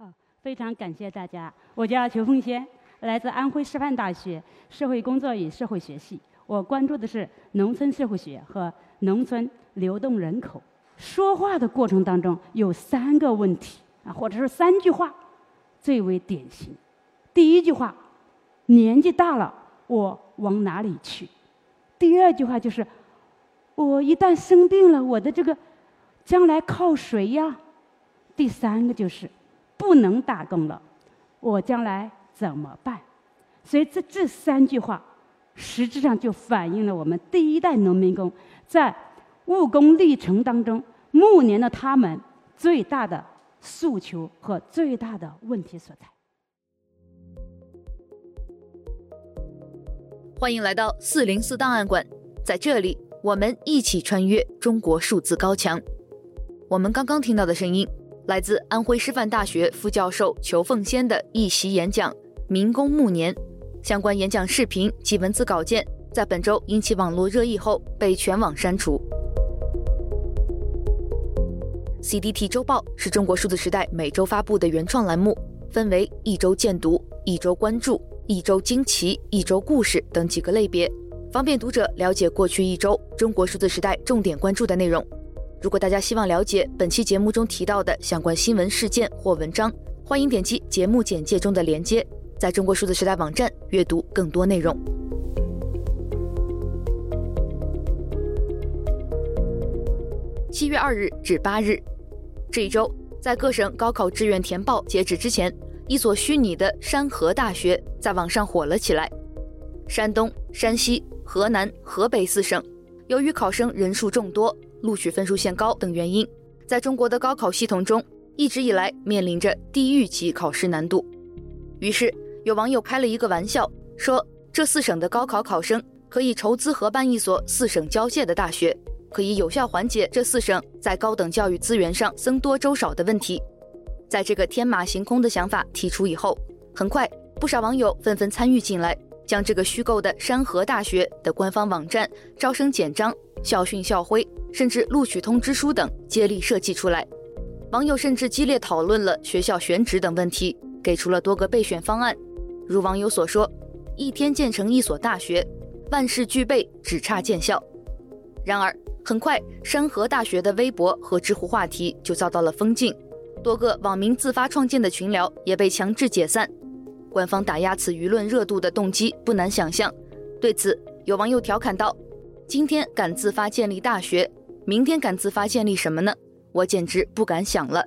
好，非常感谢大家。我叫裘凤仙，来自安徽师范大学社会工作与社会学系。我关注的是农村社会学和农村流动人口。说话的过程当中有三个问题啊，或者是三句话，最为典型。第一句话，年纪大了，我往哪里去？第二句话就是，我一旦生病了，我的这个将来靠谁呀？第三个就是。不能打工了，我将来怎么办？所以这这三句话，实质上就反映了我们第一代农民工在务工历程当中，暮年的他们最大的诉求和最大的问题所在。欢迎来到四零四档案馆，在这里我们一起穿越中国数字高墙。我们刚刚听到的声音。来自安徽师范大学副教授裘凤仙的一席演讲《民工暮年》，相关演讲视频及文字稿件在本周引起网络热议后被全网删除。CDT 周报是中国数字时代每周发布的原创栏目，分为一周见读、一周关注、一周惊奇、一周故事等几个类别，方便读者了解过去一周中国数字时代重点关注的内容。如果大家希望了解本期节目中提到的相关新闻事件或文章，欢迎点击节目简介中的链接，在中国数字时代网站阅读更多内容。七月二日至八日，这一周，在各省高考志愿填报截止之前，一所虚拟的山河大学在网上火了起来。山东、山西、河南、河北四省，由于考生人数众多，录取分数线高等原因，在中国的高考系统中，一直以来面临着地狱级考试难度。于是有网友开了一个玩笑，说这四省的高考考生可以筹资合办一所四省交界的大学，可以有效缓解这四省在高等教育资源上僧多粥少的问题。在这个天马行空的想法提出以后，很快不少网友纷纷参与进来，将这个虚构的山河大学的官方网站、招生简章、校训校徽。甚至录取通知书等接力设计出来，网友甚至激烈讨论了学校选址等问题，给出了多个备选方案。如网友所说：“一天建成一所大学，万事俱备，只差建校。”然而，很快山河大学的微博和知乎话题就遭到了封禁，多个网民自发创建的群聊也被强制解散。官方打压此舆论热度的动机不难想象。对此，有网友调侃道：“今天敢自发建立大学。”明天敢自发建立什么呢？我简直不敢想了。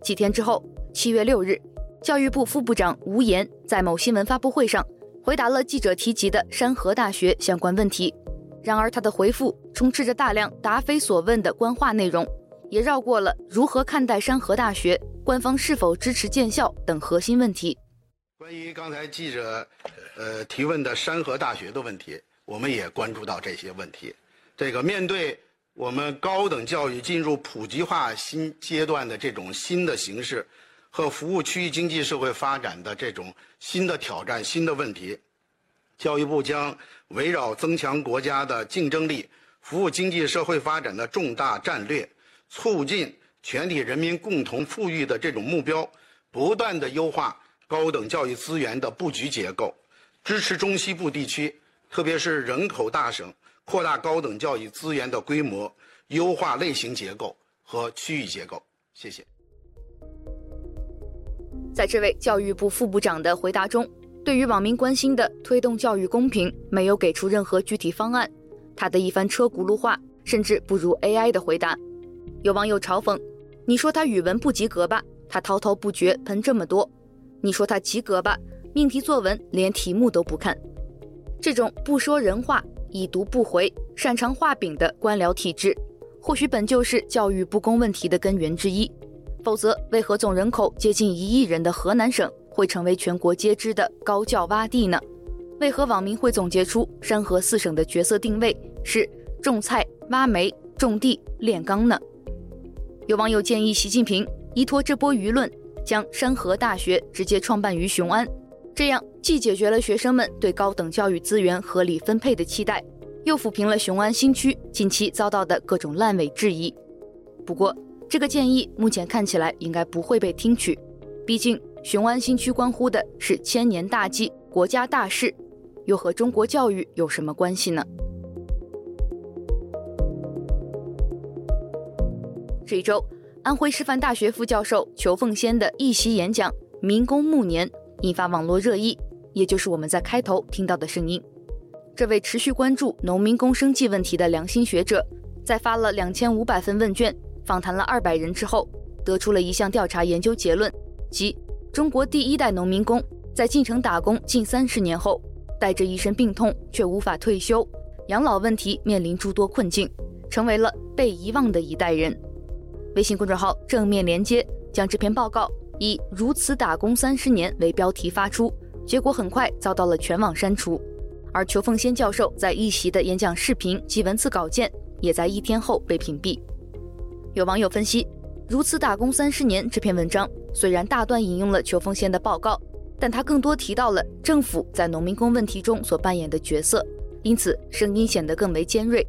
几天之后，七月六日，教育部副部长吴岩在某新闻发布会上回答了记者提及的山河大学相关问题。然而，他的回复充斥着大量答非所问的官话内容，也绕过了如何看待山河大学、官方是否支持建校等核心问题。关于刚才记者呃提问的山河大学的问题，我们也关注到这些问题。这个面对。我们高等教育进入普及化新阶段的这种新的形势，和服务区域经济社会发展的这种新的挑战、新的问题，教育部将围绕增强国家的竞争力、服务经济社会发展的重大战略、促进全体人民共同富裕的这种目标，不断地优化高等教育资源的布局结构，支持中西部地区，特别是人口大省。扩大高等教育资源的规模，优化类型结构和区域结构。谢谢。在这位教育部副部长的回答中，对于网民关心的推动教育公平，没有给出任何具体方案。他的一番车轱辘话，甚至不如 AI 的回答。有网友嘲讽：“你说他语文不及格吧，他滔滔不绝喷这么多；你说他及格吧，命题作文连题目都不看。”这种不说人话。已读不回、擅长画饼的官僚体制，或许本就是教育不公问题的根源之一。否则，为何总人口接近一亿人的河南省会成为全国皆知的高教洼地呢？为何网民会总结出山河四省的角色定位是种菜、挖煤、种地、炼钢呢？有网友建议习近平依托这波舆论，将山河大学直接创办于雄安。这样既解决了学生们对高等教育资源合理分配的期待，又抚平了雄安新区近期遭到的各种烂尾质疑。不过，这个建议目前看起来应该不会被听取。毕竟雄安新区关乎的是千年大计、国家大事，又和中国教育有什么关系呢？这一周，安徽师范大学副教授裘凤仙的一席演讲《民工暮年》引发网络热议，也就是我们在开头听到的声音。这位持续关注农民工生计问题的良心学者，在发了两千五百份问卷、访谈了二百人之后，得出了一项调查研究结论，即中国第一代农民工在进城打工近三十年后，带着一身病痛却无法退休，养老问题面临诸多困境，成为了被遗忘的一代人。微信公众号正面连接将这篇报告以“如此打工三十年”为标题发出，结果很快遭到了全网删除。而裘凤仙教授在一席的演讲视频及文字稿件也在一天后被屏蔽。有网友分析，“如此打工三十年”这篇文章虽然大段引用了裘凤仙的报告，但他更多提到了政府在农民工问题中所扮演的角色，因此声音显得更为尖锐。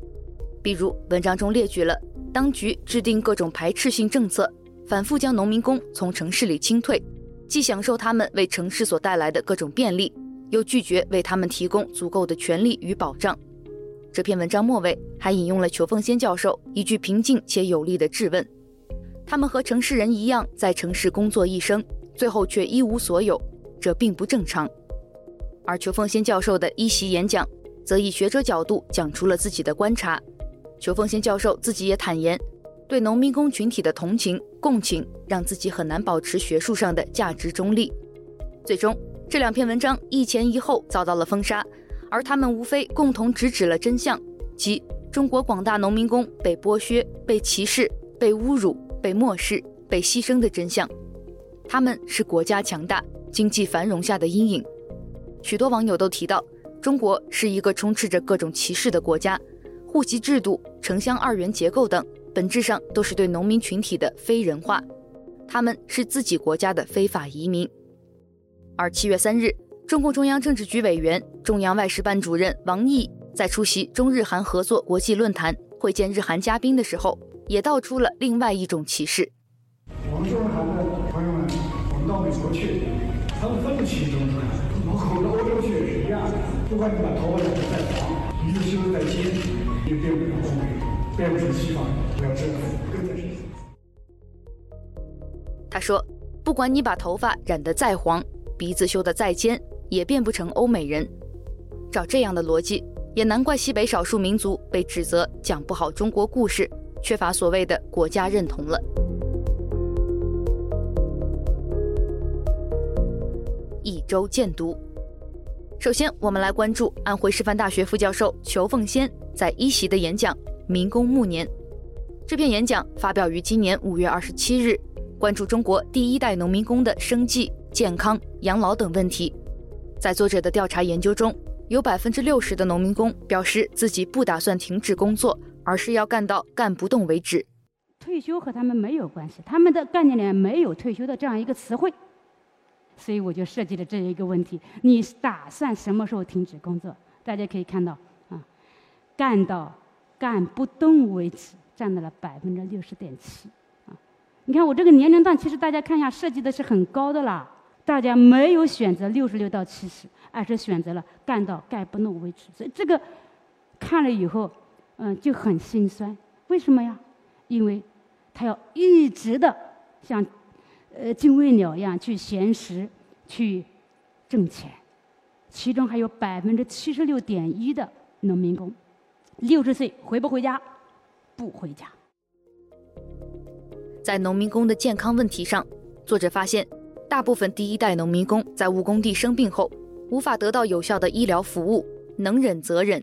比如文章中列举了。当局制定各种排斥性政策，反复将农民工从城市里清退，既享受他们为城市所带来的各种便利，又拒绝为他们提供足够的权利与保障。这篇文章末尾还引用了裘凤仙教授一句平静且有力的质问：“他们和城市人一样，在城市工作一生，最后却一无所有，这并不正常。”而裘凤仙教授的一席演讲，则以学者角度讲出了自己的观察。裘凤仙教授自己也坦言，对农民工群体的同情共情，让自己很难保持学术上的价值中立。最终，这两篇文章一前一后遭到了封杀，而他们无非共同直指了真相，即中国广大农民工被剥削、被歧视、被侮辱、被漠视、被牺牲的真相。他们是国家强大、经济繁荣下的阴影。许多网友都提到，中国是一个充斥着各种歧视的国家。户籍制度、城乡二元结构等，本质上都是对农民群体的非人化，他们是自己国家的非法移民。而七月三日，中共中央政治局委员、中央外事办主任王毅在出席中日韩合作国际论坛会见日韩嘉宾的时候，也道出了另外一种歧视。我们中日韩的朋友们，我们到美国去，他们分不清中日韩，包括欧洲去也是一样的，不管你把头发染得再黄，鼻子修得再尖。变不了欧美，变不成西方，人要这样，跟在谁？他说：“不管你把头发染得再黄，鼻子修得再尖，也变不成欧美人。照这样的逻辑，也难怪西北少数民族被指责讲不好中国故事，缺乏所谓的国家认同了。”一周见读。首先，我们来关注安徽师范大学副教授裘凤仙在一席的演讲《民工暮年》。这篇演讲发表于今年五月二十七日，关注中国第一代农民工的生计、健康、养老等问题。在作者的调查研究中，有百分之六十的农民工表示自己不打算停止工作，而是要干到干不动为止。退休和他们没有关系，他们的概念里没有退休的这样一个词汇。所以我就设计了这一个问题：你打算什么时候停止工作？大家可以看到，啊，干到干不动为止，占到了百分之六十点七，啊，你看我这个年龄段，其实大家看一下设计的是很高的啦。大家没有选择六十六到七十，而是选择了干到干不动为止。所以这个看了以后，嗯，就很心酸。为什么呀？因为他要一直的像。呃，精卫鸟一样去衔食，去挣钱，其中还有百分之七十六点一的农民工，六十岁回不回家？不回家。在农民工的健康问题上，作者发现，大部分第一代农民工在务工地生病后，无法得到有效的医疗服务，能忍则忍。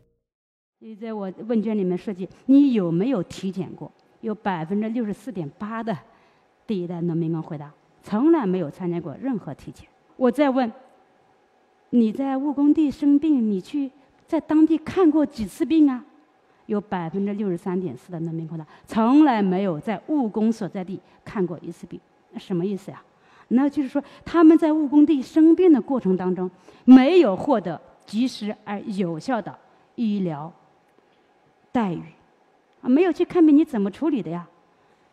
所以在我问卷里面设计，你有没有体检过？有百分之六十四点八的。第一代农民工回答：“从来没有参加过任何体检。”我再问：“你在务工地生病，你去在当地看过几次病啊？”有百分之六十三点四的农民工呢：“从来没有在务工所在地看过一次病。”那什么意思呀？那就是说他们在务工地生病的过程当中，没有获得及时而有效的医疗待遇，啊，没有去看病，你怎么处理的呀？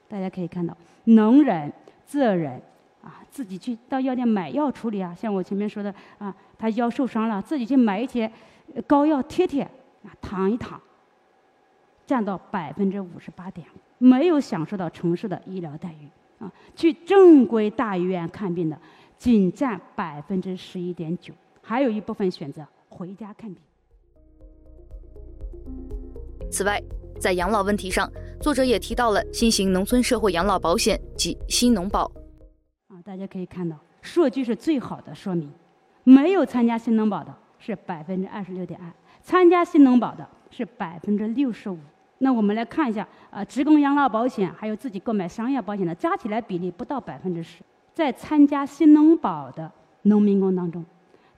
大家可以看到，能忍则忍，啊，自己去到药店买药处理啊，像我前面说的啊，他腰受伤了，自己去买一些膏药贴贴啊，躺一躺，占到百分之五十八点五，没有享受到城市的医疗待遇啊。去正规大医院看病的仅占百分之十一点九，还有一部分选择回家看病。此外，在养老问题上，作者也提到了新型农村社会养老保险及新农保。啊，大家可以看到，数据是最好的说明，没有参加新农保的是百分之二十六点二，参加新农保的是百分之六十五。那我们来看一下，啊，职工养老保险还有自己购买商业保险的加起来比例不到百分之十。在参加新农保的农民工当中，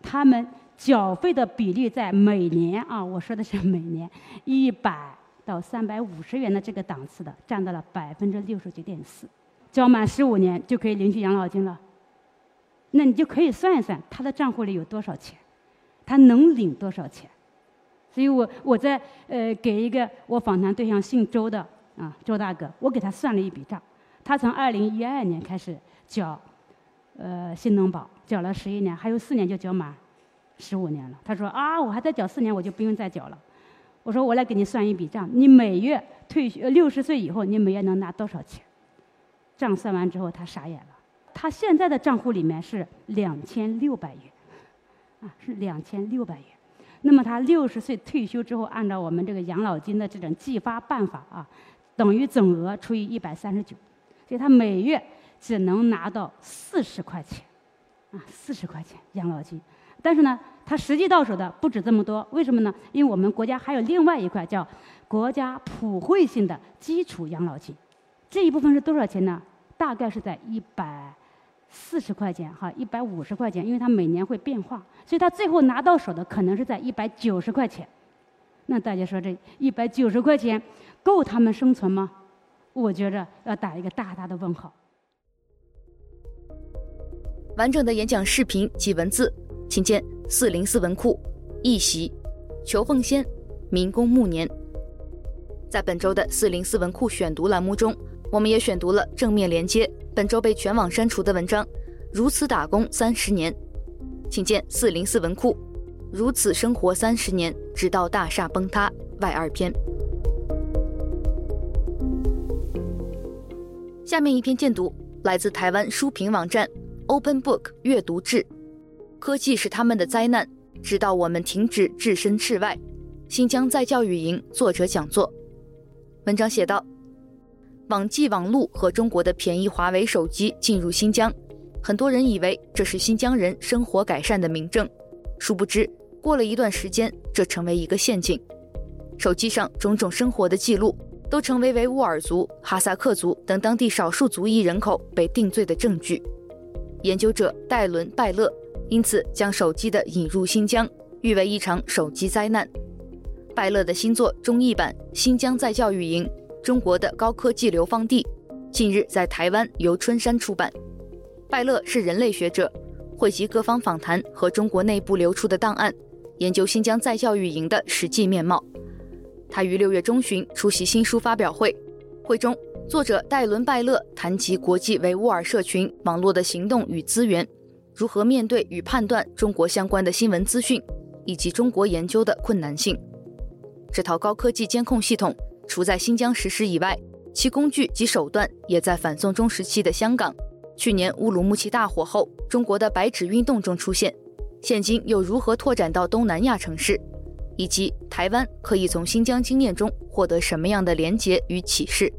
他们缴费的比例在每年啊，我说的是每年一百到三百五十元的这个档次的，占到了百分之六十九点四。交满十五年就可以领取养老金了，那你就可以算一算他的账户里有多少钱，他能领多少钱。所以我我在呃给一个我访谈对象姓周的啊周大哥，我给他算了一笔账，他从二零一二年开始缴呃新农保，缴了十一年，还有四年就缴满十五年了。他说啊，我还在缴四年，我就不用再缴了。我说我来给你算一笔账，你每月退休六十岁以后，你每月能拿多少钱？账算完之后，他傻眼了。他现在的账户里面是两千六百元，啊，是两千六百元。那么他六十岁退休之后，按照我们这个养老金的这种计发办法啊，等于总额除以一百三十九，所以他每月只能拿到四十块钱，啊，四十块钱养老金。但是呢，他实际到手的不止这么多。为什么呢？因为我们国家还有另外一块叫国家普惠性的基础养老金。这一部分是多少钱呢？大概是在一百四十块钱哈，一百五十块钱，因为它每年会变化，所以他最后拿到手的可能是在一百九十块钱。那大家说这一百九十块钱够他们生存吗？我觉着要打一个大大的问号。完整的演讲视频及文字，请见四零四文库一席裘凤仙民工暮年。在本周的四零四文库选读栏目中。我们也选读了正面连接本周被全网删除的文章《如此打工三十年》，请见四零四文库《如此生活三十年，直到大厦崩塌》外二篇。下面一篇荐读来自台湾书评网站 Open Book 阅读志，科技是他们的灾难，直到我们停止置身事外。新疆在教育营作者讲座，文章写道。网际网路和中国的便宜华为手机进入新疆，很多人以为这是新疆人生活改善的明证，殊不知过了一段时间，这成为一个陷阱。手机上种种生活的记录，都成为维吾尔族、哈萨克族等当地少数族裔人口被定罪的证据。研究者戴伦·拜勒因此将手机的引入新疆誉为一场手机灾难。拜勒的新作中译版《新疆再教育营》。中国的高科技流放地，近日在台湾由春山出版。拜勒是人类学者，汇集各方访谈和中国内部流出的档案，研究新疆在教育营的实际面貌。他于六月中旬出席新书发表会，会中作者戴伦·拜勒谈及国际维吾尔社群网络的行动与资源，如何面对与判断中国相关的新闻资讯，以及中国研究的困难性。这套高科技监控系统。除在新疆实施以外，其工具及手段也在反送中时期的香港、去年乌鲁木齐大火后中国的白纸运动中出现，现今又如何拓展到东南亚城市，以及台湾可以从新疆经验中获得什么样的连结与启示？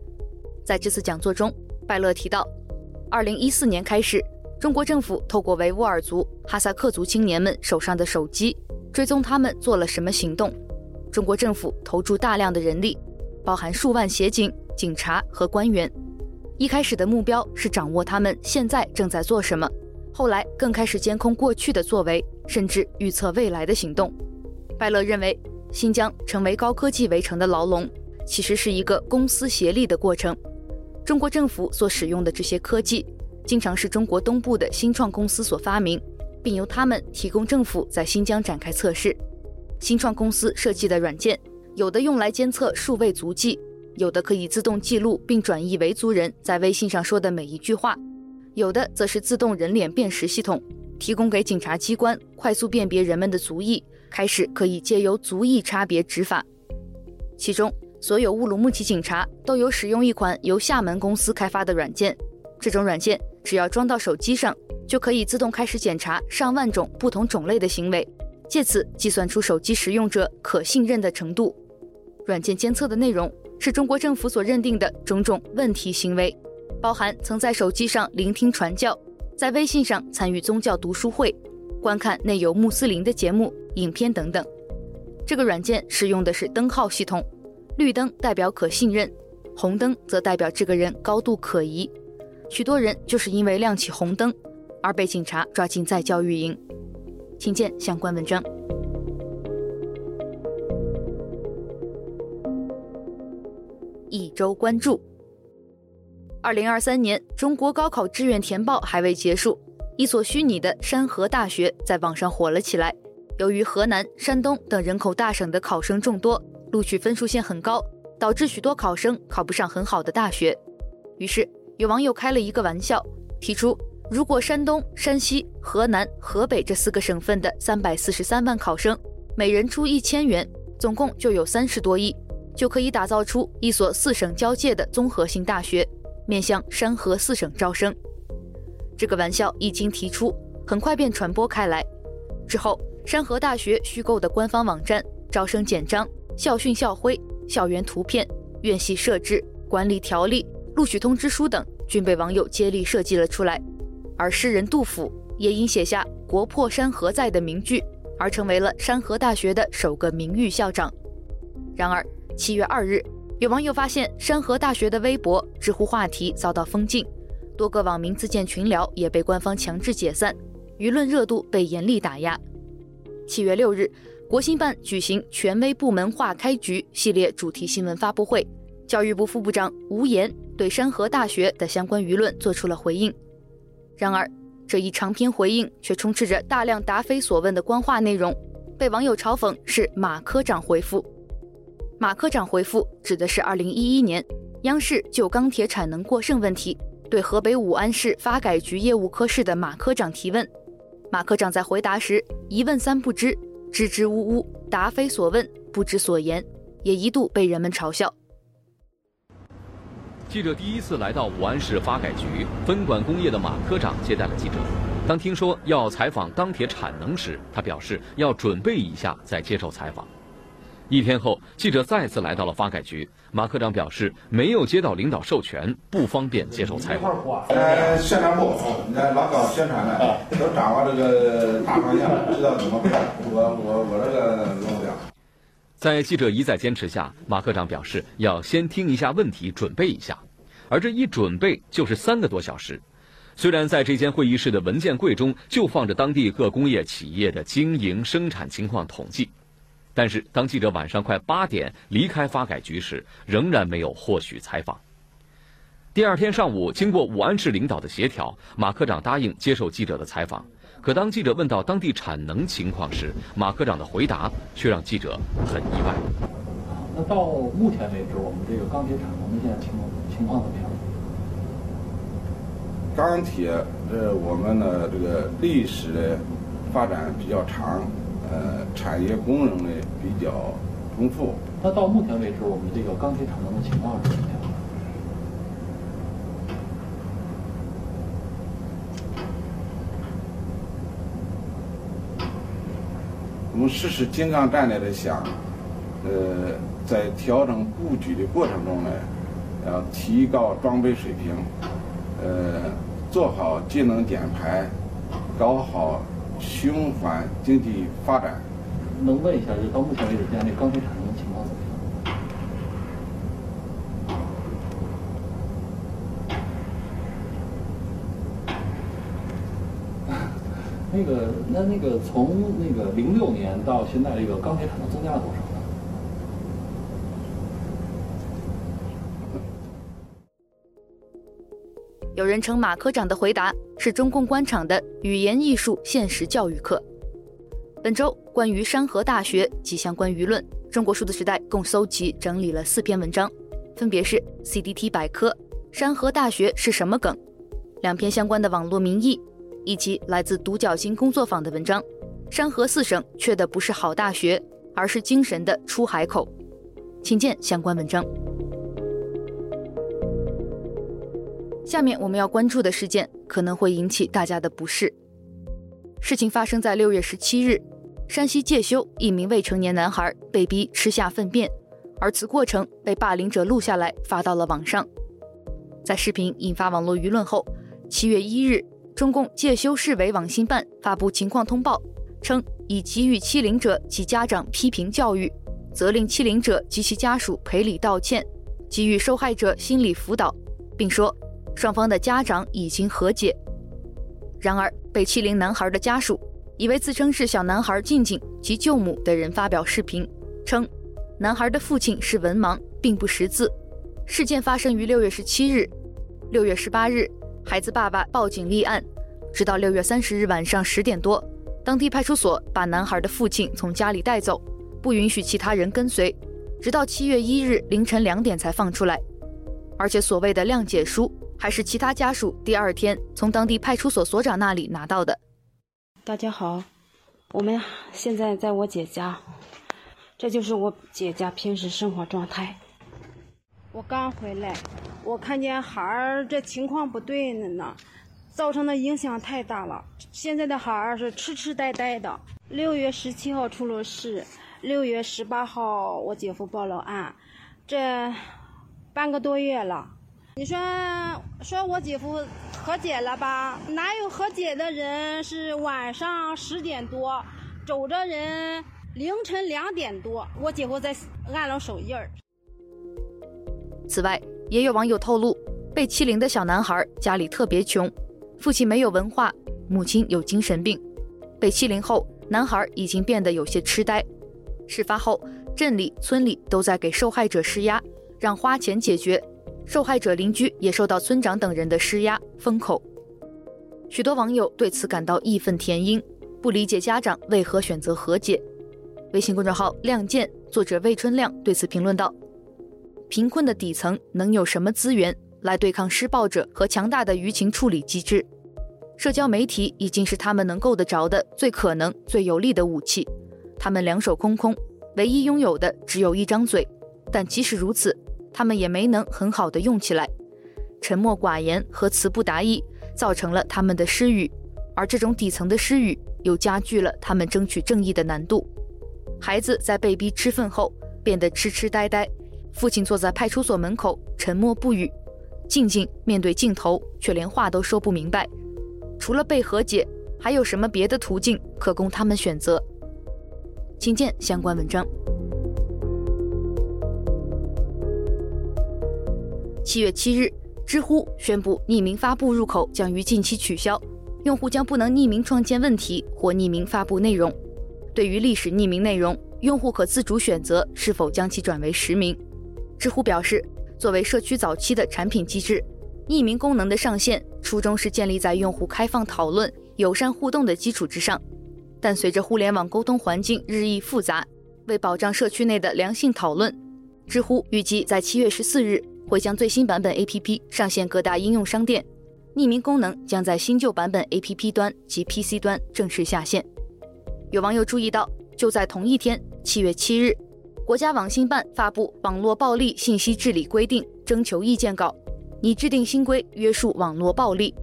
在这次讲座中，拜勒提到，二零一四年开始，中国政府透过维吾尔族、哈萨克族青年们手上的手机，追踪他们做了什么行动。中国政府投注大量的人力。包含数万协警、警察和官员，一开始的目标是掌握他们现在正在做什么，后来更开始监控过去的作为，甚至预测未来的行动。拜勒认为，新疆成为高科技围城的牢笼，其实是一个公私协力的过程。中国政府所使用的这些科技，经常是中国东部的新创公司所发明，并由他们提供政府在新疆展开测试。新创公司设计的软件。有的用来监测数位足迹，有的可以自动记录并转译维族人在微信上说的每一句话，有的则是自动人脸辨识系统，提供给警察机关快速辨别人们的足迹，开始可以借由足迹差别执法。其中，所有乌鲁木齐警察都有使用一款由厦门公司开发的软件，这种软件只要装到手机上，就可以自动开始检查上万种不同种类的行为，借此计算出手机使用者可信任的程度。软件监测的内容是中国政府所认定的种种问题行为。包含曾在手机上聆听传教，在微信上参与宗教读书会，观看内有穆斯林的节目、影片等等。这个软件使用的是灯号系统，绿灯代表可信任，红灯则代表这个人高度可疑。许多人就是因为亮起红灯，而被警察抓进再教育营。请见相关文章。周关注。二零二三年中国高考志愿填报还未结束，一所虚拟的山河大学在网上火了起来。由于河南、山东等人口大省的考生众多，录取分数线很高，导致许多考生考不上很好的大学。于是有网友开了一个玩笑，提出如果山东、山西、河南、河北这四个省份的三百四十三万考生，每人出一千元，总共就有三十多亿，就可以打造出一所四省交界的综合性大学。面向山河四省招生，这个玩笑一经提出，很快便传播开来。之后，山河大学虚构的官方网站、招生简章、校训校徽、校园图片、院系设置、管理条例、录取通知书等，均被网友接力设计了出来。而诗人杜甫也因写下“国破山河在”的名句，而成为了山河大学的首个名誉校长。然而，七月二日。有网友发现山河大学的微博、知乎话题遭到封禁，多个网民自建群聊也被官方强制解散，舆论热度被严厉打压。七月六日，国新办举行“权威部门话开局”系列主题新闻发布会，教育部副部长吴岩对山河大学的相关舆论做出了回应。然而，这一长篇回应却充斥着大量答非所问的官话内容，被网友嘲讽是“马科长回复”。马科长回复指的是2011年央视就钢铁产能过剩问题对河北武安市发改局业务科室的马科长提问。马科长在回答时一问三不知，支支吾吾，答非所问，不知所言，也一度被人们嘲笑。记者第一次来到武安市发改局分管工业的马科长接待了记者。当听说要采访钢铁产能时，他表示要准备一下再接受采访。一天后，记者再次来到了发改局。马科长表示，没有接到领导授权，不方便接受采访。呃，宣传部，那老搞宣传的，都掌握这个大方向，知道怎么办。我我我这个弄不了。在记者一再坚持下，马科长表示要先听一下问题，准备一下。而这一准备就是三个多小时。虽然在这间会议室的文件柜中就放着当地各工业企业的经营生产情况统计。但是，当记者晚上快八点离开发改局时，仍然没有获许采访。第二天上午，经过武安市领导的协调，马科长答应接受记者的采访。可当记者问到当地产能情况时，马科长的回答却让记者很意外。那到目前为止，我们这个钢铁产能现在情况情况怎么样？钢铁，呃，我们的这个历史发展比较长。呃，产业功能呢比较丰富。那到目前为止，我们这个钢铁产能的情况是怎么样？我们实施精干战略的想，呃，在调整布局的过程中呢，要提高装备水平，呃，做好节能减排，搞好。循环经济发展，能问一下，就到目前为止，现在钢铁产能情况怎么样？那个，那那个，从那个零六年到现在，这个钢铁产能增加了多少？有人称马科长的回答是中共官场的语言艺术现实教育课。本周关于山河大学及相关舆论，中国数字时代共搜集整理了四篇文章，分别是 CDT 百科、山河大学是什么梗、两篇相关的网络民意，以及来自独角星工作坊的文章。山河四省缺的不是好大学，而是精神的出海口。请见相关文章。下面我们要关注的事件可能会引起大家的不适。事情发生在六月十七日，山西介休一名未成年男孩被逼吃下粪便，而此过程被霸凌者录下来发到了网上。在视频引发网络舆论后，七月一日，中共介休市委网信办发布情况通报，称已给予欺凌者及家长批评教育，责令欺凌者及其家属赔礼道歉，给予受害者心理辅导，并说。双方的家长已经和解。然而，被欺凌男孩的家属一位自称是小男孩静静及舅母的人发表视频，称男孩的父亲是文盲，并不识字。事件发生于六月十七日，六月十八日，孩子爸爸报警立案，直到六月三十日晚上十点多，当地派出所把男孩的父亲从家里带走，不允许其他人跟随，直到七月一日凌晨两点才放出来，而且所谓的谅解书。还是其他家属第二天从当地派出所所长那里拿到的。大家好，我们现在在我姐家，这就是我姐家平时生活状态。我刚回来，我看见孩儿这情况不对了呢，造成的影响太大了。现在的孩儿是痴痴呆呆的。六月十七号出了事，六月十八号我姐夫报了案，这半个多月了。你说说我姐夫和解了吧？哪有和解的人？是晚上十点多，走着人凌晨两点多，我姐夫在按了手印儿。此外，也有网友透露，被欺凌的小男孩家里特别穷，父亲没有文化，母亲有精神病。被欺凌后，男孩已经变得有些痴呆。事发后，镇里、村里都在给受害者施压，让花钱解决。受害者邻居也受到村长等人的施压封口，许多网友对此感到义愤填膺，不理解家长为何选择和解。微信公众号“亮剑”作者魏春亮对此评论道：“贫困的底层能有什么资源来对抗施暴者和强大的舆情处理机制？社交媒体已经是他们能够得着的最可能、最有力的武器。他们两手空空，唯一拥有的只有一张嘴。但即使如此。”他们也没能很好的用起来，沉默寡言和词不达意，造成了他们的失语，而这种底层的失语又加剧了他们争取正义的难度。孩子在被逼吃粪后变得痴痴呆呆，父亲坐在派出所门口沉默不语，静静面对镜头却连话都说不明白。除了被和解，还有什么别的途径可供他们选择？请见相关文章。七月七日，知乎宣布匿名发布入口将于近期取消，用户将不能匿名创建问题或匿名发布内容。对于历史匿名内容，用户可自主选择是否将其转为实名。知乎表示，作为社区早期的产品机制，匿名功能的上线初衷是建立在用户开放讨论、友善互动的基础之上，但随着互联网沟通环境日益复杂，为保障社区内的良性讨论，知乎预计在七月十四日。会将最新版本 APP 上线各大应用商店，匿名功能将在新旧版本 APP 端及 PC 端正式下线。有网友注意到，就在同一天，七月七日，国家网信办发布《网络暴力信息治理规定》征求意见稿，拟制定新规约束网络暴力。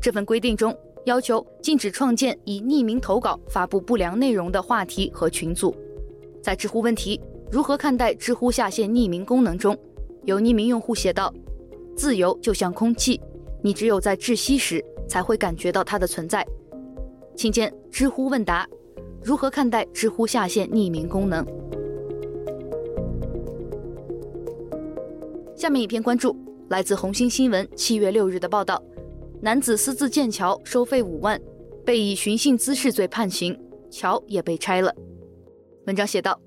这份规定中要求禁止创建以匿名投稿发布不良内容的话题和群组。在知乎问题如何看待知乎下线匿名功能中，有匿名用户写道：“自由就像空气，你只有在窒息时才会感觉到它的存在。”请见知乎问答：如何看待知乎下线匿名功能？下面一篇关注来自红星新闻七月六日的报道：男子私自建桥收费五万，被以寻衅滋事罪判刑，桥也被拆了。文章写道：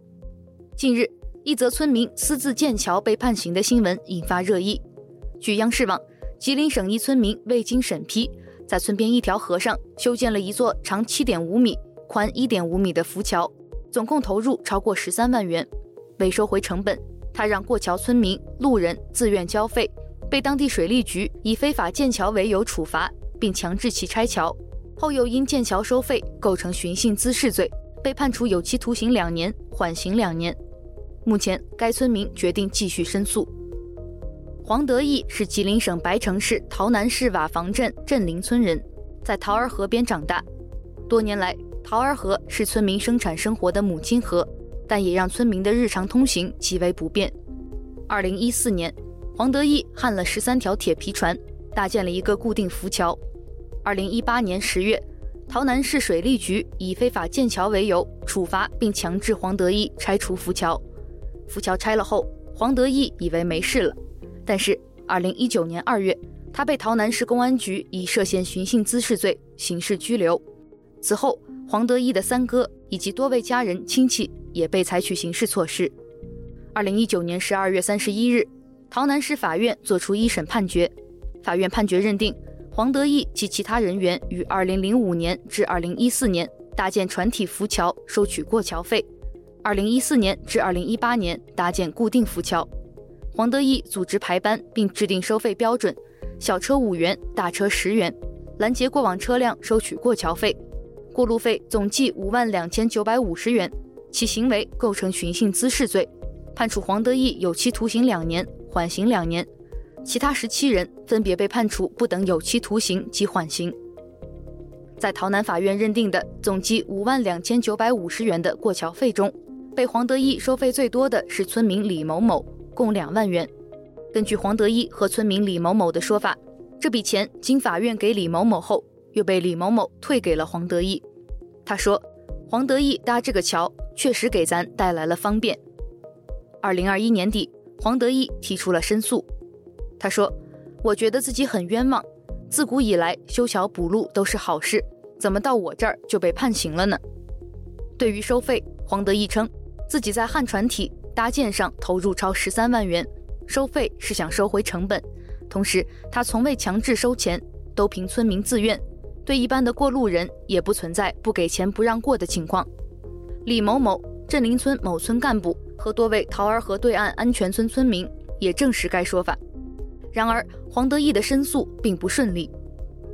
近日。一则村民私自建桥被判刑的新闻引发热议。据央视网，吉林省一村民未经审批，在村边一条河上修建了一座长七点五米、宽一点五米的浮桥，总共投入超过十三万元。为收回成本，他让过桥村民、路人自愿交费，被当地水利局以非法建桥为由处罚，并强制其拆桥，后又因建桥收费构成寻衅滋事罪，被判处有期徒刑两年，缓刑两年。目前，该村民决定继续申诉。黄德义是吉林省白城市桃南市瓦房镇镇林村人，在桃儿河边长大。多年来，桃儿河是村民生产生活的母亲河，但也让村民的日常通行极为不便。二零一四年，黄德义焊了十三条铁皮船，搭建了一个固定浮桥。二零一八年十月，桃南市水利局以非法建桥为由处罚并强制黄德义拆除浮桥。浮桥拆了后，黄德义以为没事了。但是，二零一九年二月，他被桃南市公安局以涉嫌寻衅滋事罪刑事拘留。此后，黄德义的三哥以及多位家人亲戚也被采取刑事措施。二零一九年十二月三十一日，桃南市法院作出一审判决，法院判决认定黄德义及其他人员于二零零五年至二零一四年搭建船体浮桥收取过桥费，二零一四年至二零一八年搭建固定浮桥。黄德义组织排班并制定收费标准，小车五元，大车十元，拦截过往车辆收取过桥费，过路费总计五万两千九百五十元，其行为构成寻衅滋事罪，判处黄德义有期徒刑两年，缓刑两年，其他十七人分别被判处不等有期徒刑及缓刑。在桃南法院认定的总计五万两千九百五十元的过桥费中，被黄德义收费最多的是村民李某某。共两万元。根据黄德义和村民李某某的说法，这笔钱经法院给李某某后，又被李某某退给了黄德义。他说：“黄德义搭这个桥确实给咱带来了方便。”二零二一年底，黄德义提出了申诉。他说：“我觉得自己很冤枉，自古以来修桥补路都是好事，怎么到我这儿就被判刑了呢？”对于收费，黄德义称自己在汉船体。搭建上投入超十三万元，收费是想收回成本，同时他从未强制收钱，都凭村民自愿，对一般的过路人也不存在不给钱不让过的情况。李某某、镇林村某村干部和多位桃儿河对岸安全村村民也证实该说法。然而，黄德义的申诉并不顺利。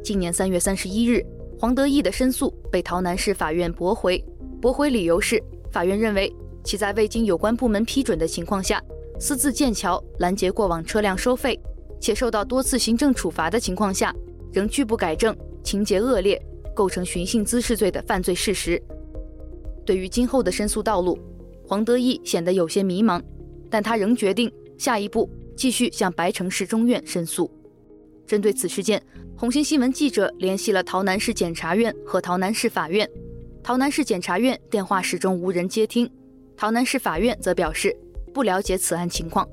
今年三月三十一日，黄德义的申诉被桃南市法院驳回，驳回理由是法院认为。其在未经有关部门批准的情况下，私自建桥拦截过往车辆收费，且受到多次行政处罚的情况下，仍拒不改正，情节恶劣，构成寻衅滋事罪的犯罪事实。对于今后的申诉道路，黄德义显得有些迷茫，但他仍决定下一步继续向白城市中院申诉。针对此事件，红星新闻记者联系了桃南市检察院和桃南市法院，桃南市检察院电话始终无人接听。桃南市法院则表示不了解此案情况。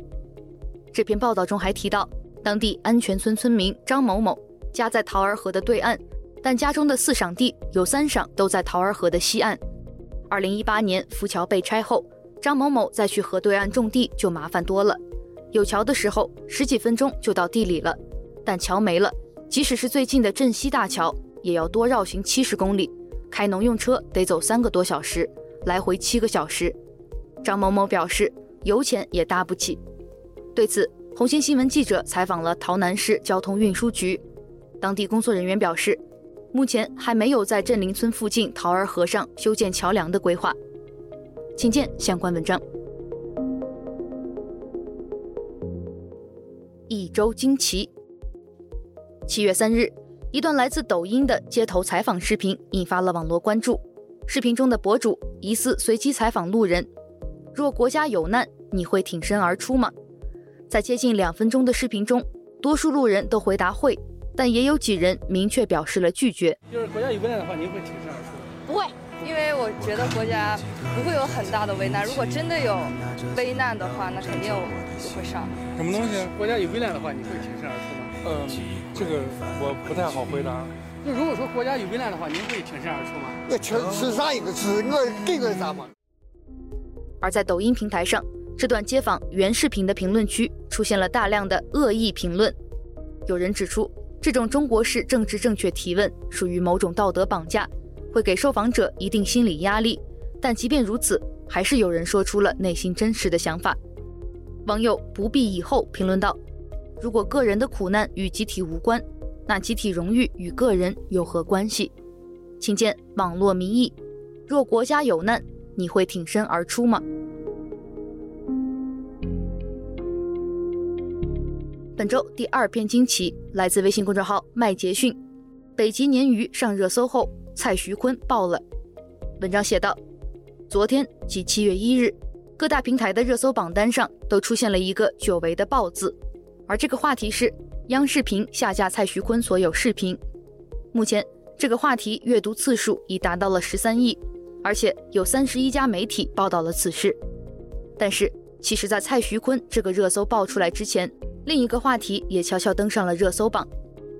这篇报道中还提到，当地安全村村民张某某家在桃儿河的对岸，但家中的四晌地有三晌都在桃儿河的西岸。二零一八年浮桥被拆后，张某某再去河对岸种地就麻烦多了。有桥的时候十几分钟就到地里了，但桥没了，即使是最近的镇西大桥，也要多绕行七十公里，开农用车得走三个多小时，来回七个小时。张某某表示，油钱也搭不起。对此，红星新闻记者采访了桃南市交通运输局，当地工作人员表示，目前还没有在镇林村附近桃儿河上修建桥梁的规划。请见相关文章。一周惊奇。七月三日，一段来自抖音的街头采访视频引发了网络关注。视频中的博主疑似随机采访路人。若国家有难，你会挺身而出吗？在接近两分钟的视频中，多数路人都回答会，但也有几人明确表示了拒绝。就是国家有危难的话，您会挺身而出？不会，因为我觉得国家不会有很大的危难。如果真的有危难的话，那肯定我就会上。什么东西？国家有危难的话，你会挺身而出吗？嗯，这个我不太好回答。那如果说国家有危难的话，您会挺身而出吗？我挺是啥一个字？我给个啥嘛？而在抖音平台上，这段街访原视频的评论区出现了大量的恶意评论。有人指出，这种中国式政治正确提问属于某种道德绑架，会给受访者一定心理压力。但即便如此，还是有人说出了内心真实的想法。网友不必以后评论道：“如果个人的苦难与集体无关，那集体荣誉与个人有何关系？请见网络民意：若国家有难，你会挺身而出吗？本周第二篇惊奇来自微信公众号麦杰逊。北极鲶鱼上热搜后，蔡徐坤爆了。文章写道：昨天即七月一日，各大平台的热搜榜单上都出现了一个久违的“爆”字，而这个话题是央视频下架蔡徐坤所有视频。目前，这个话题阅读次数已达到了十三亿，而且有三十一家媒体报道了此事。但是，其实，在蔡徐坤这个热搜爆出来之前，另一个话题也悄悄登上了热搜榜。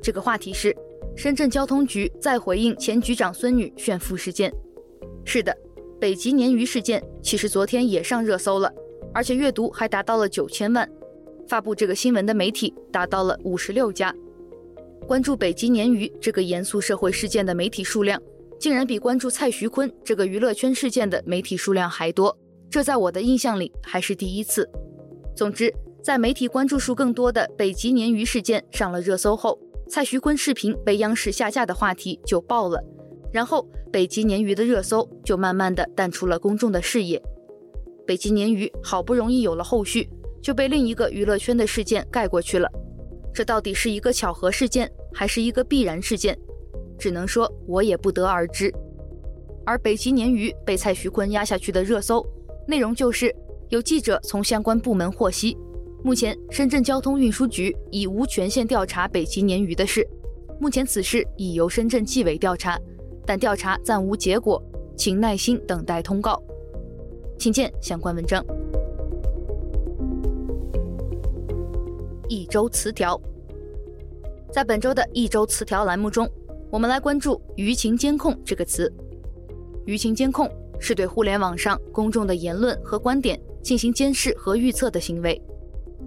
这个话题是深圳交通局再回应前局长孙女炫富事件。是的，北极鲶鱼事件其实昨天也上热搜了，而且阅读还达到了九千万。发布这个新闻的媒体达到了五十六家。关注北极鲶鱼这个严肃社会事件的媒体数量，竟然比关注蔡徐坤这个娱乐圈事件的媒体数量还多。这在我的印象里还是第一次。总之。在媒体关注数更多的北极鲶鱼事件上了热搜后，蔡徐坤视频被央视下架的话题就爆了，然后北极鲶鱼的热搜就慢慢的淡出了公众的视野。北极鲶鱼好不容易有了后续，就被另一个娱乐圈的事件盖过去了。这到底是一个巧合事件，还是一个必然事件？只能说我也不得而知。而北极鲶鱼被蔡徐坤压下去的热搜内容就是，有记者从相关部门获悉。目前，深圳交通运输局已无权限调查北极鲶鱼的事。目前此事已由深圳纪委调查，但调查暂无结果，请耐心等待通告。请见相关文章。一周词条，在本周的一周词条栏目中，我们来关注“舆情监控”这个词。舆情监控是对互联网上公众的言论和观点进行监视和预测的行为。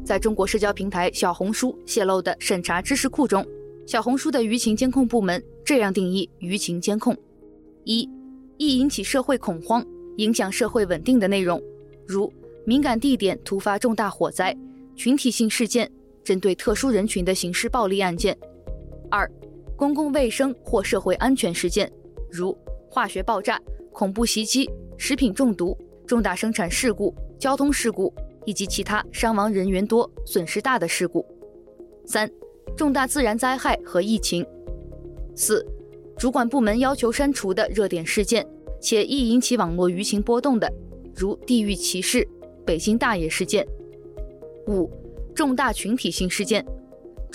在中国社交平台小红书泄露的审查知识库中，小红书的舆情监控部门这样定义舆情监控：一、易引起社会恐慌、影响社会稳定的内容，如敏感地点突发重大火灾、群体性事件、针对特殊人群的刑事暴力案件；二、公共卫生或社会安全事件，如化学爆炸、恐怖袭击、食品中毒、重大生产事故、交通事故。以及其他伤亡人员多、损失大的事故；三、重大自然灾害和疫情；四、主管部门要求删除的热点事件且易引起网络舆情波动的，如地域歧视、北京大爷事件；五、重大群体性事件，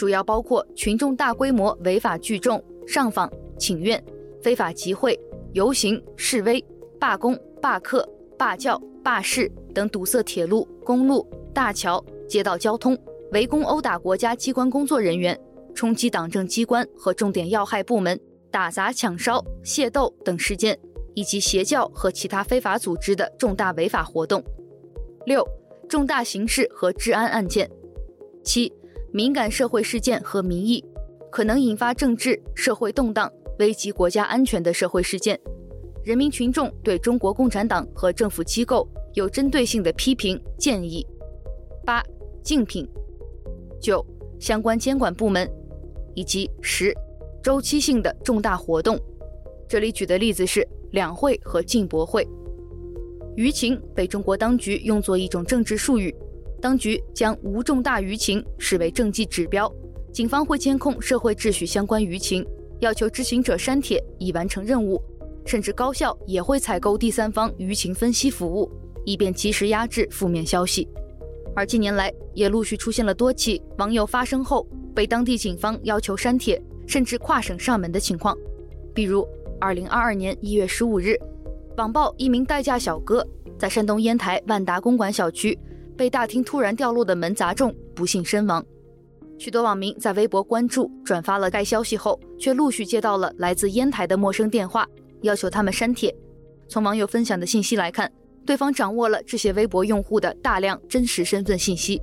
主要包括群众大规模违法聚众、上访、请愿、非法集会、游行、示威、罢工、罢课、罢教。罢市等堵塞铁路、公路、大桥、街道交通、围攻殴打国家机关工作人员、冲击党政机关和重点要害部门、打砸抢烧、械斗等事件，以及邪教和其他非法组织的重大违法活动。六、重大刑事和治安案件。七、敏感社会事件和民意，可能引发政治社会动荡、危及国家安全的社会事件。人民群众对中国共产党和政府机构有针对性的批评建议。八、竞品。九、相关监管部门，以及十、周期性的重大活动。这里举的例子是两会和进博会。舆情被中国当局用作一种政治术语，当局将无重大舆情视为政绩指标，警方会监控社会秩序相关舆情，要求知情者删帖以完成任务。甚至高校也会采购第三方舆情分析服务，以便及时压制负面消息。而近年来也陆续出现了多起网友发声后被当地警方要求删帖，甚至跨省上门的情况。比如，二零二二年一月十五日，网曝一名代驾小哥在山东烟台万达公馆小区被大厅突然掉落的门砸中，不幸身亡。许多网民在微博关注转发了该消息后，却陆续接到了来自烟台的陌生电话。要求他们删帖。从网友分享的信息来看，对方掌握了这些微博用户的大量真实身份信息。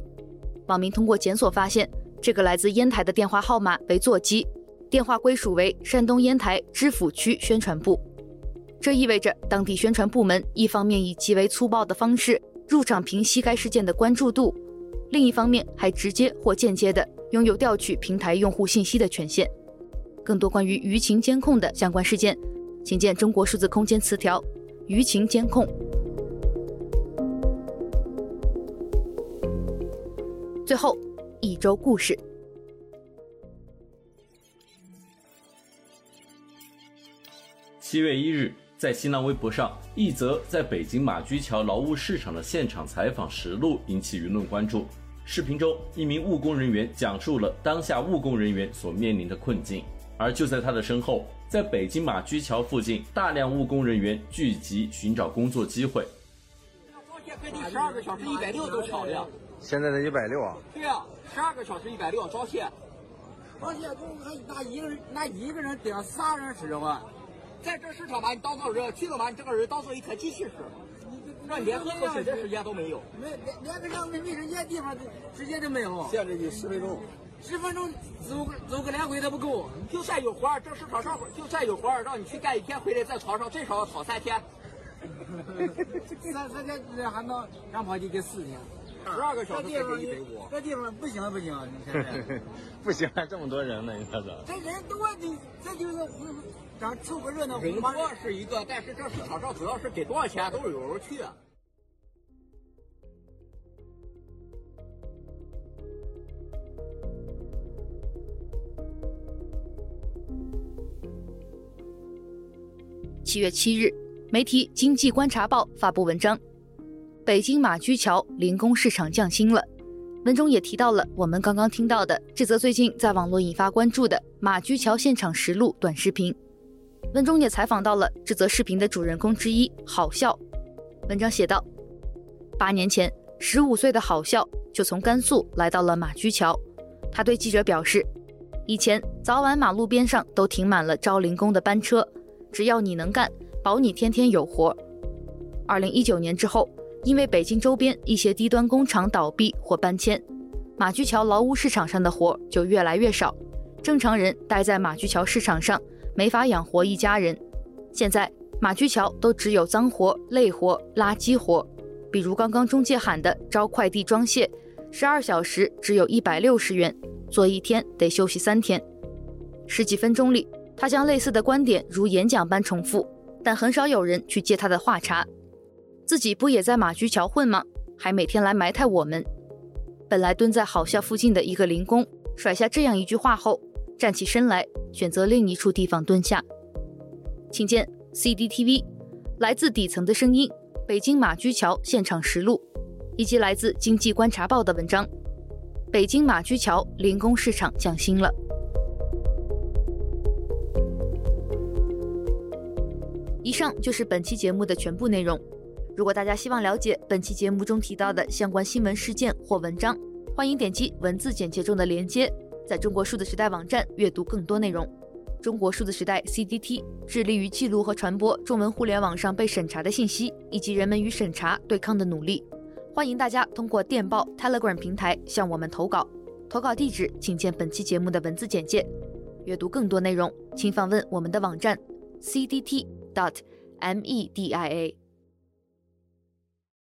网民通过检索发现，这个来自烟台的电话号码为座机，电话归属为山东烟台知府区宣传部。这意味着当地宣传部门一方面以极为粗暴的方式入场平息该事件的关注度，另一方面还直接或间接的拥有调取平台用户信息的权限。更多关于舆情监控的相关事件，请见中国数字空间词条“舆情监控”。最后，一周故事。七月一日，在新浪微博上，一则在北京马驹桥劳务市场的现场采访实录引起舆论关注。视频中，一名务工人员讲述了当下务工人员所面临的困境，而就在他的身后，在北京马驹桥附近，大量务工人员聚集寻找工作机会。快递十二个小时一百六都巧了，现在的一百六啊？对啊，十二个小时一百六，早些，早些，还拿一个人拿一个人顶仨人使的话。在这市场把，你当做人去了把，你这个人当做一台机器使，让你连喝口水的时间都没有，没连连个让没没人间地方时间都没有。限制你十分钟，十分钟走个走个两回都不够。就算有活儿，这市场上就算有活儿，让你去干一天，回来在床上最少要躺三天。三三天还能让跑就给四天，十二个小时才给一百五。这地方不行不行，你看看。不行，还 这么多人呢，你看这。这人多，你这就是。咱凑个热闹，人多是一个，但是这市场上主要是给多少钱都是有人去。七月七日，媒体《经济观察报》发布文章：北京马驹桥零工市场降薪了。文中也提到了我们刚刚听到的这则最近在网络引发关注的马驹桥现场实录短视频。文中也采访到了这则视频的主人公之一郝笑。文章写道：八年前，十五岁的郝笑就从甘肃来到了马驹桥。他对记者表示，以前早晚马路边上都停满了招零工的班车，只要你能干，保你天天有活。二零一九年之后，因为北京周边一些低端工厂倒闭或搬迁，马驹桥劳务市场上的活就越来越少，正常人待在马驹桥市场上。没法养活一家人，现在马驹桥都只有脏活、累活、垃圾活，比如刚刚中介喊的招快递装卸，十二小时只有一百六十元，做一天得休息三天。十几分钟里，他将类似的观点如演讲般重复，但很少有人去接他的话茬。自己不也在马驹桥混吗？还每天来埋汰我们。本来蹲在好校附近的一个零工，甩下这样一句话后，站起身来。选择另一处地方蹲下，请见 CDTV，来自底层的声音，北京马驹桥现场实录，以及来自经济观察报的文章。北京马驹桥零工市场降薪了。以上就是本期节目的全部内容。如果大家希望了解本期节目中提到的相关新闻事件或文章，欢迎点击文字简介中的链接。在中国数字时代网站阅读更多内容。中国数字时代 （CDT） 致力于记录和传播中文互联网上被审查的信息，以及人们与审查对抗的努力。欢迎大家通过电报 Telegram 平台向我们投稿，投稿地址请见本期节目的文字简介。阅读更多内容，请访问我们的网站 cdt.media。